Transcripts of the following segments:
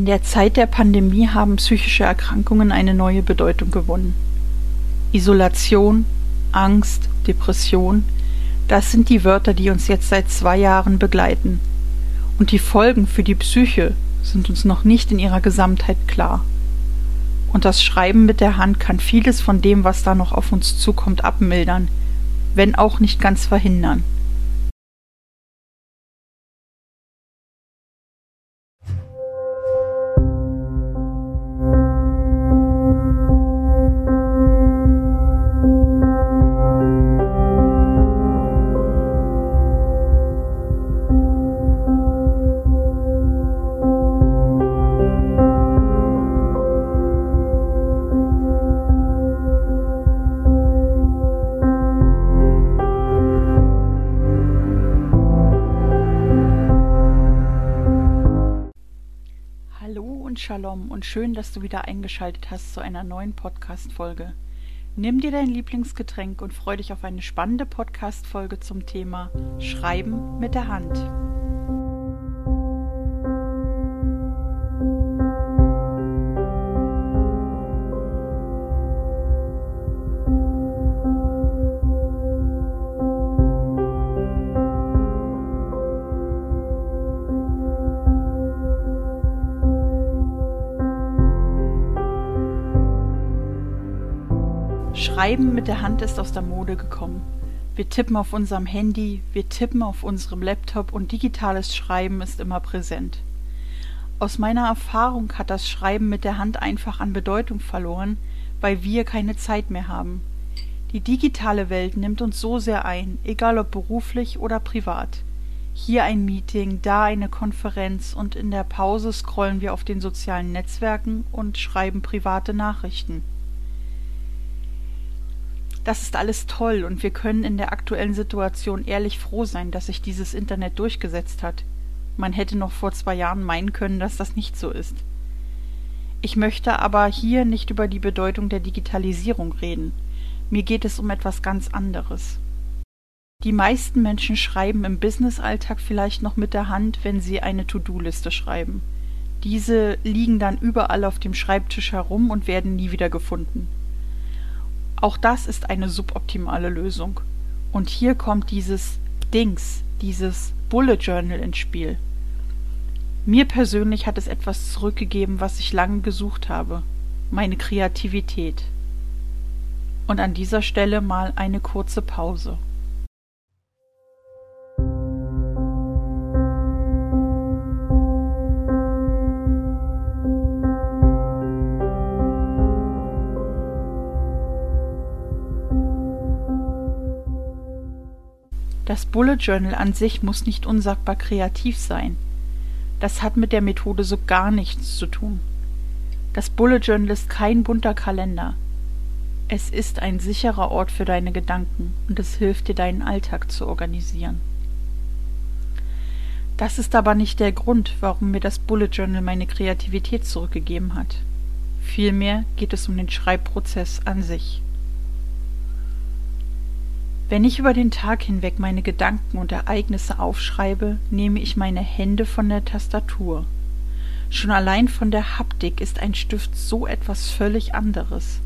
In der Zeit der Pandemie haben psychische Erkrankungen eine neue Bedeutung gewonnen. Isolation, Angst, Depression, das sind die Wörter, die uns jetzt seit zwei Jahren begleiten. Und die Folgen für die Psyche sind uns noch nicht in ihrer Gesamtheit klar. Und das Schreiben mit der Hand kann vieles von dem, was da noch auf uns zukommt, abmildern, wenn auch nicht ganz verhindern. Shalom und schön, dass du wieder eingeschaltet hast zu einer neuen Podcast-Folge. Nimm dir dein Lieblingsgetränk und freu dich auf eine spannende Podcast-Folge zum Thema Schreiben mit der Hand. Schreiben mit der Hand ist aus der Mode gekommen. Wir tippen auf unserem Handy, wir tippen auf unserem Laptop und digitales Schreiben ist immer präsent. Aus meiner Erfahrung hat das Schreiben mit der Hand einfach an Bedeutung verloren, weil wir keine Zeit mehr haben. Die digitale Welt nimmt uns so sehr ein, egal ob beruflich oder privat. Hier ein Meeting, da eine Konferenz und in der Pause scrollen wir auf den sozialen Netzwerken und schreiben private Nachrichten. Das ist alles toll und wir können in der aktuellen Situation ehrlich froh sein, dass sich dieses Internet durchgesetzt hat. Man hätte noch vor zwei Jahren meinen können, dass das nicht so ist. Ich möchte aber hier nicht über die Bedeutung der Digitalisierung reden. Mir geht es um etwas ganz anderes. Die meisten Menschen schreiben im Businessalltag vielleicht noch mit der Hand, wenn sie eine To-Do-Liste schreiben. Diese liegen dann überall auf dem Schreibtisch herum und werden nie wieder gefunden. Auch das ist eine suboptimale Lösung. Und hier kommt dieses Dings, dieses Bullet Journal ins Spiel. Mir persönlich hat es etwas zurückgegeben, was ich lange gesucht habe. Meine Kreativität. Und an dieser Stelle mal eine kurze Pause. Das Bullet Journal an sich muss nicht unsagbar kreativ sein. Das hat mit der Methode so gar nichts zu tun. Das Bullet Journal ist kein bunter Kalender. Es ist ein sicherer Ort für deine Gedanken und es hilft dir, deinen Alltag zu organisieren. Das ist aber nicht der Grund, warum mir das Bullet Journal meine Kreativität zurückgegeben hat. Vielmehr geht es um den Schreibprozess an sich. Wenn ich über den Tag hinweg meine Gedanken und Ereignisse aufschreibe, nehme ich meine Hände von der Tastatur. Schon allein von der Haptik ist ein Stift so etwas völlig anderes.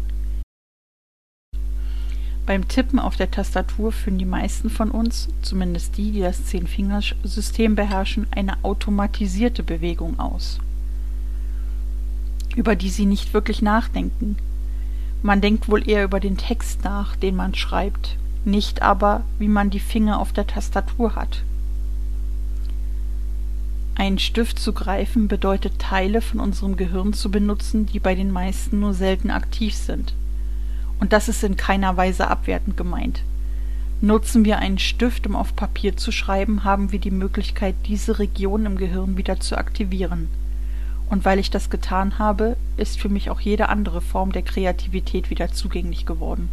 Beim Tippen auf der Tastatur führen die meisten von uns, zumindest die, die das Zehn-Fingersystem beherrschen, eine automatisierte Bewegung aus, über die sie nicht wirklich nachdenken. Man denkt wohl eher über den Text nach, den man schreibt, nicht aber, wie man die Finger auf der Tastatur hat. Einen Stift zu greifen bedeutet Teile von unserem Gehirn zu benutzen, die bei den meisten nur selten aktiv sind. Und das ist in keiner Weise abwertend gemeint. Nutzen wir einen Stift, um auf Papier zu schreiben, haben wir die Möglichkeit, diese Region im Gehirn wieder zu aktivieren. Und weil ich das getan habe, ist für mich auch jede andere Form der Kreativität wieder zugänglich geworden.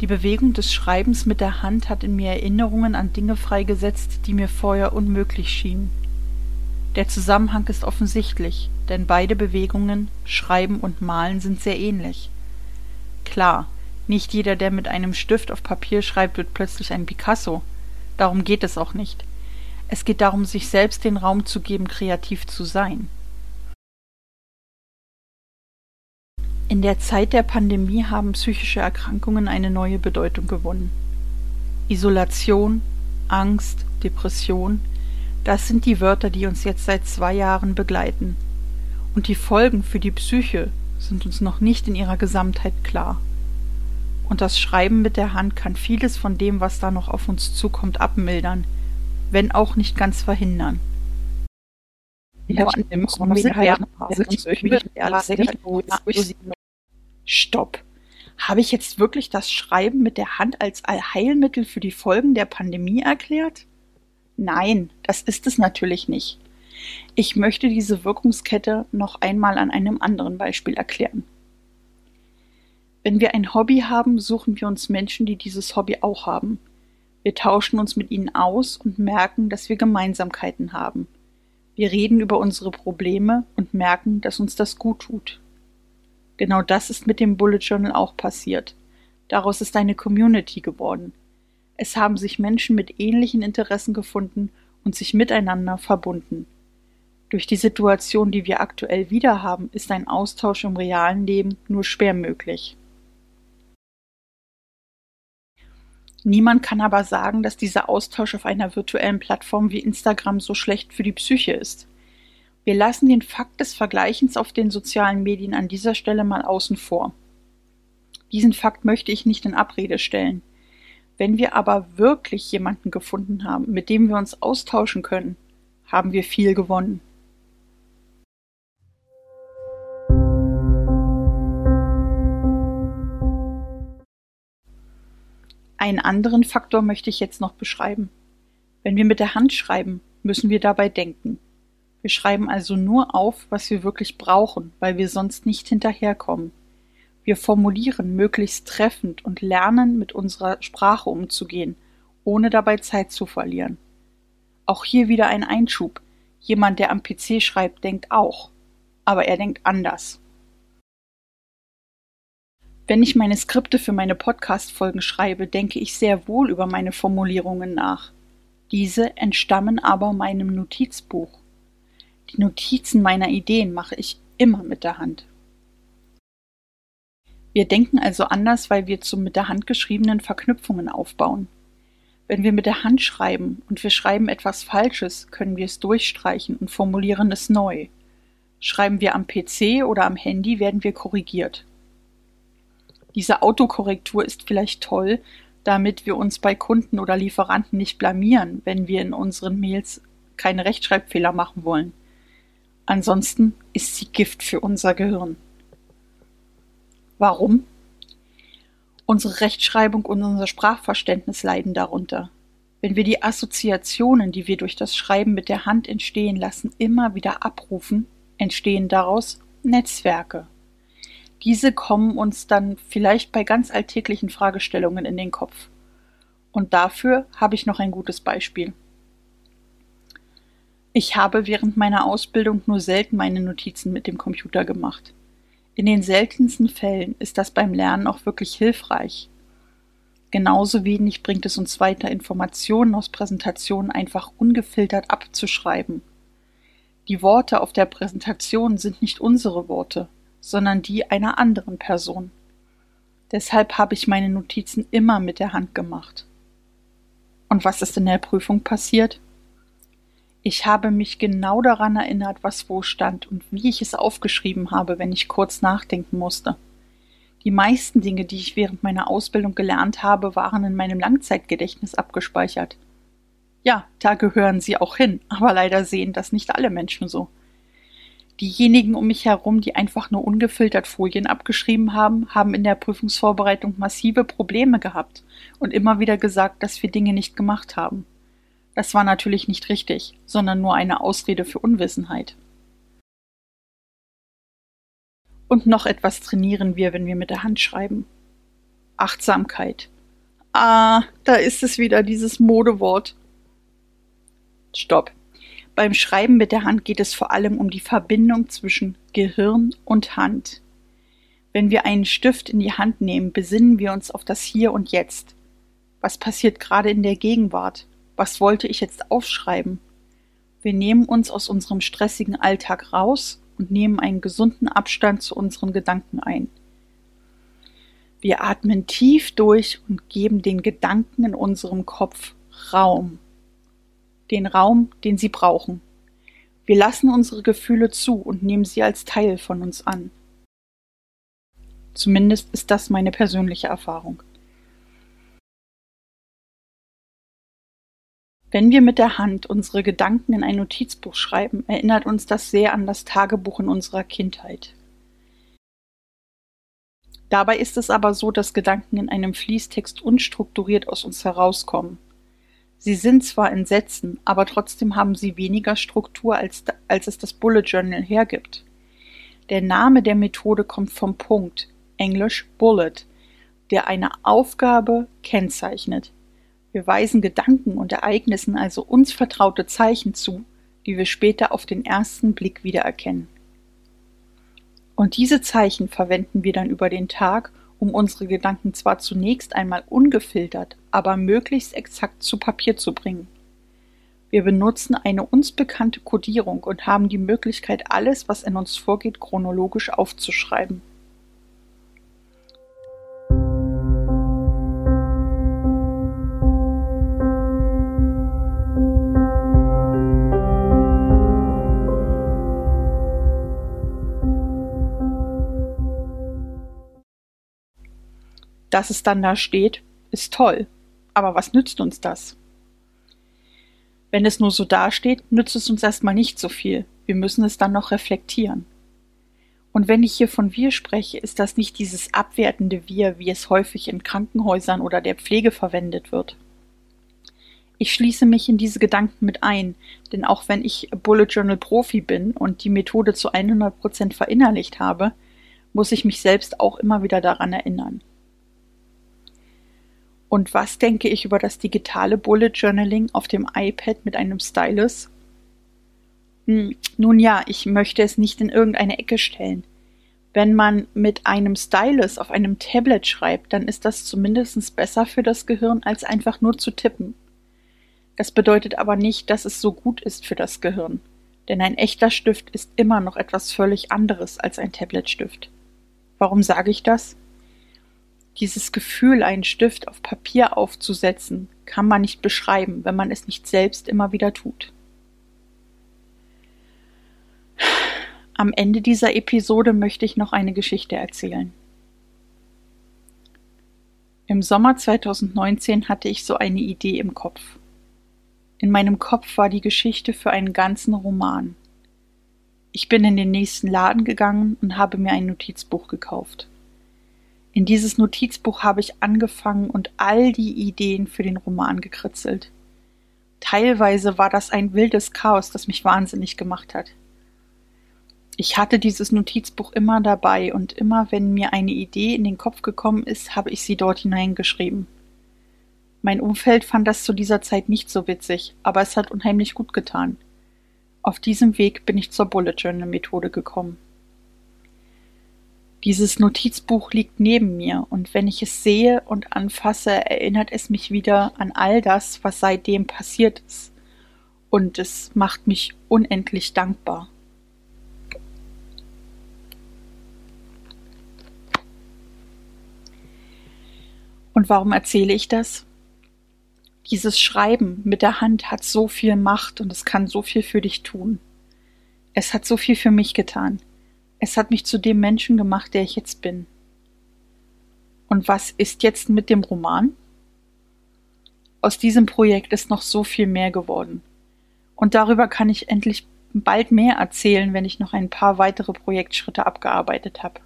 Die Bewegung des Schreibens mit der Hand hat in mir Erinnerungen an Dinge freigesetzt, die mir vorher unmöglich schienen. Der Zusammenhang ist offensichtlich, denn beide Bewegungen, Schreiben und Malen, sind sehr ähnlich. Klar, nicht jeder, der mit einem Stift auf Papier schreibt, wird plötzlich ein Picasso. Darum geht es auch nicht. Es geht darum, sich selbst den Raum zu geben, kreativ zu sein. In der Zeit der Pandemie haben psychische Erkrankungen eine neue Bedeutung gewonnen. Isolation, Angst, Depression, das sind die Wörter, die uns jetzt seit zwei Jahren begleiten. Und die Folgen für die Psyche sind uns noch nicht in ihrer Gesamtheit klar. Und das Schreiben mit der Hand kann vieles von dem, was da noch auf uns zukommt, abmildern, wenn auch nicht ganz verhindern. Stopp. Habe ich jetzt wirklich das Schreiben mit der Hand als Allheilmittel für die Folgen der Pandemie erklärt? Nein, das ist es natürlich nicht. Ich möchte diese Wirkungskette noch einmal an einem anderen Beispiel erklären. Wenn wir ein Hobby haben, suchen wir uns Menschen, die dieses Hobby auch haben. Wir tauschen uns mit ihnen aus und merken, dass wir Gemeinsamkeiten haben. Wir reden über unsere Probleme und merken, dass uns das gut tut. Genau das ist mit dem Bullet Journal auch passiert. Daraus ist eine Community geworden. Es haben sich Menschen mit ähnlichen Interessen gefunden und sich miteinander verbunden. Durch die Situation, die wir aktuell wieder haben, ist ein Austausch im realen Leben nur schwer möglich. Niemand kann aber sagen, dass dieser Austausch auf einer virtuellen Plattform wie Instagram so schlecht für die Psyche ist. Wir lassen den Fakt des Vergleichens auf den sozialen Medien an dieser Stelle mal außen vor. Diesen Fakt möchte ich nicht in Abrede stellen. Wenn wir aber wirklich jemanden gefunden haben, mit dem wir uns austauschen können, haben wir viel gewonnen. Einen anderen Faktor möchte ich jetzt noch beschreiben. Wenn wir mit der Hand schreiben, müssen wir dabei denken. Wir schreiben also nur auf, was wir wirklich brauchen, weil wir sonst nicht hinterherkommen. Wir formulieren möglichst treffend und lernen, mit unserer Sprache umzugehen, ohne dabei Zeit zu verlieren. Auch hier wieder ein Einschub. Jemand, der am PC schreibt, denkt auch. Aber er denkt anders. Wenn ich meine Skripte für meine Podcast-Folgen schreibe, denke ich sehr wohl über meine Formulierungen nach. Diese entstammen aber meinem Notizbuch. Die Notizen meiner Ideen mache ich immer mit der Hand. Wir denken also anders, weil wir zu mit der Hand geschriebenen Verknüpfungen aufbauen. Wenn wir mit der Hand schreiben und wir schreiben etwas Falsches, können wir es durchstreichen und formulieren es neu. Schreiben wir am PC oder am Handy, werden wir korrigiert. Diese Autokorrektur ist vielleicht toll, damit wir uns bei Kunden oder Lieferanten nicht blamieren, wenn wir in unseren Mails keine Rechtschreibfehler machen wollen. Ansonsten ist sie Gift für unser Gehirn. Warum? Unsere Rechtschreibung und unser Sprachverständnis leiden darunter. Wenn wir die Assoziationen, die wir durch das Schreiben mit der Hand entstehen lassen, immer wieder abrufen, entstehen daraus Netzwerke. Diese kommen uns dann vielleicht bei ganz alltäglichen Fragestellungen in den Kopf. Und dafür habe ich noch ein gutes Beispiel. Ich habe während meiner Ausbildung nur selten meine Notizen mit dem Computer gemacht. In den seltensten Fällen ist das beim Lernen auch wirklich hilfreich. Genauso wenig bringt es uns weiter, Informationen aus Präsentationen einfach ungefiltert abzuschreiben. Die Worte auf der Präsentation sind nicht unsere Worte, sondern die einer anderen Person. Deshalb habe ich meine Notizen immer mit der Hand gemacht. Und was ist in der Prüfung passiert? Ich habe mich genau daran erinnert, was wo stand und wie ich es aufgeschrieben habe, wenn ich kurz nachdenken musste. Die meisten Dinge, die ich während meiner Ausbildung gelernt habe, waren in meinem Langzeitgedächtnis abgespeichert. Ja, da gehören sie auch hin, aber leider sehen das nicht alle Menschen so. Diejenigen um mich herum, die einfach nur ungefiltert Folien abgeschrieben haben, haben in der Prüfungsvorbereitung massive Probleme gehabt und immer wieder gesagt, dass wir Dinge nicht gemacht haben. Das war natürlich nicht richtig, sondern nur eine Ausrede für Unwissenheit. Und noch etwas trainieren wir, wenn wir mit der Hand schreiben. Achtsamkeit. Ah, da ist es wieder, dieses Modewort. Stopp. Beim Schreiben mit der Hand geht es vor allem um die Verbindung zwischen Gehirn und Hand. Wenn wir einen Stift in die Hand nehmen, besinnen wir uns auf das Hier und Jetzt. Was passiert gerade in der Gegenwart? Was wollte ich jetzt aufschreiben? Wir nehmen uns aus unserem stressigen Alltag raus und nehmen einen gesunden Abstand zu unseren Gedanken ein. Wir atmen tief durch und geben den Gedanken in unserem Kopf Raum. Den Raum, den sie brauchen. Wir lassen unsere Gefühle zu und nehmen sie als Teil von uns an. Zumindest ist das meine persönliche Erfahrung. Wenn wir mit der Hand unsere Gedanken in ein Notizbuch schreiben, erinnert uns das sehr an das Tagebuch in unserer Kindheit. Dabei ist es aber so, dass Gedanken in einem Fließtext unstrukturiert aus uns herauskommen. Sie sind zwar in Sätzen, aber trotzdem haben sie weniger Struktur, als, als es das Bullet Journal hergibt. Der Name der Methode kommt vom Punkt, englisch Bullet, der eine Aufgabe kennzeichnet. Wir weisen Gedanken und Ereignissen also uns vertraute Zeichen zu, die wir später auf den ersten Blick wiedererkennen. Und diese Zeichen verwenden wir dann über den Tag, um unsere Gedanken zwar zunächst einmal ungefiltert, aber möglichst exakt zu Papier zu bringen. Wir benutzen eine uns bekannte Kodierung und haben die Möglichkeit, alles, was in uns vorgeht, chronologisch aufzuschreiben. Dass es dann da steht, ist toll. Aber was nützt uns das? Wenn es nur so dasteht, nützt es uns erstmal nicht so viel. Wir müssen es dann noch reflektieren. Und wenn ich hier von wir spreche, ist das nicht dieses abwertende Wir, wie es häufig in Krankenhäusern oder der Pflege verwendet wird. Ich schließe mich in diese Gedanken mit ein, denn auch wenn ich Bullet Journal Profi bin und die Methode zu 100 Prozent verinnerlicht habe, muss ich mich selbst auch immer wieder daran erinnern. Und was denke ich über das digitale Bullet Journaling auf dem iPad mit einem Stylus? Hm, nun ja, ich möchte es nicht in irgendeine Ecke stellen. Wenn man mit einem Stylus auf einem Tablet schreibt, dann ist das zumindest besser für das Gehirn, als einfach nur zu tippen. Das bedeutet aber nicht, dass es so gut ist für das Gehirn, denn ein echter Stift ist immer noch etwas völlig anderes als ein Tabletstift. Warum sage ich das? Dieses Gefühl, einen Stift auf Papier aufzusetzen, kann man nicht beschreiben, wenn man es nicht selbst immer wieder tut. Am Ende dieser Episode möchte ich noch eine Geschichte erzählen. Im Sommer 2019 hatte ich so eine Idee im Kopf. In meinem Kopf war die Geschichte für einen ganzen Roman. Ich bin in den nächsten Laden gegangen und habe mir ein Notizbuch gekauft. In dieses Notizbuch habe ich angefangen und all die Ideen für den Roman gekritzelt. Teilweise war das ein wildes Chaos, das mich wahnsinnig gemacht hat. Ich hatte dieses Notizbuch immer dabei und immer wenn mir eine Idee in den Kopf gekommen ist, habe ich sie dort hineingeschrieben. Mein Umfeld fand das zu dieser Zeit nicht so witzig, aber es hat unheimlich gut getan. Auf diesem Weg bin ich zur Bullet Journal Methode gekommen. Dieses Notizbuch liegt neben mir, und wenn ich es sehe und anfasse, erinnert es mich wieder an all das, was seitdem passiert ist, und es macht mich unendlich dankbar. Und warum erzähle ich das? Dieses Schreiben mit der Hand hat so viel Macht und es kann so viel für dich tun. Es hat so viel für mich getan. Es hat mich zu dem Menschen gemacht, der ich jetzt bin. Und was ist jetzt mit dem Roman? Aus diesem Projekt ist noch so viel mehr geworden. Und darüber kann ich endlich bald mehr erzählen, wenn ich noch ein paar weitere Projektschritte abgearbeitet habe.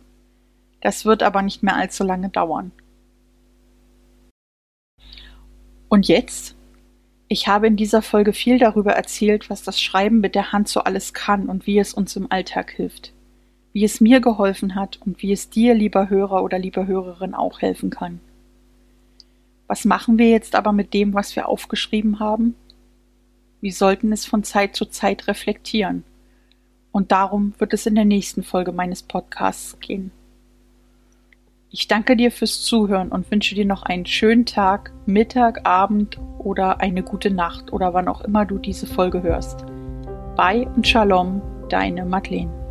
Das wird aber nicht mehr allzu lange dauern. Und jetzt? Ich habe in dieser Folge viel darüber erzählt, was das Schreiben mit der Hand so alles kann und wie es uns im Alltag hilft wie es mir geholfen hat und wie es dir, lieber Hörer oder lieber Hörerin, auch helfen kann. Was machen wir jetzt aber mit dem, was wir aufgeschrieben haben? Wir sollten es von Zeit zu Zeit reflektieren. Und darum wird es in der nächsten Folge meines Podcasts gehen. Ich danke dir fürs Zuhören und wünsche dir noch einen schönen Tag, Mittag, Abend oder eine gute Nacht oder wann auch immer du diese Folge hörst. Bye und Shalom, deine Madeleine.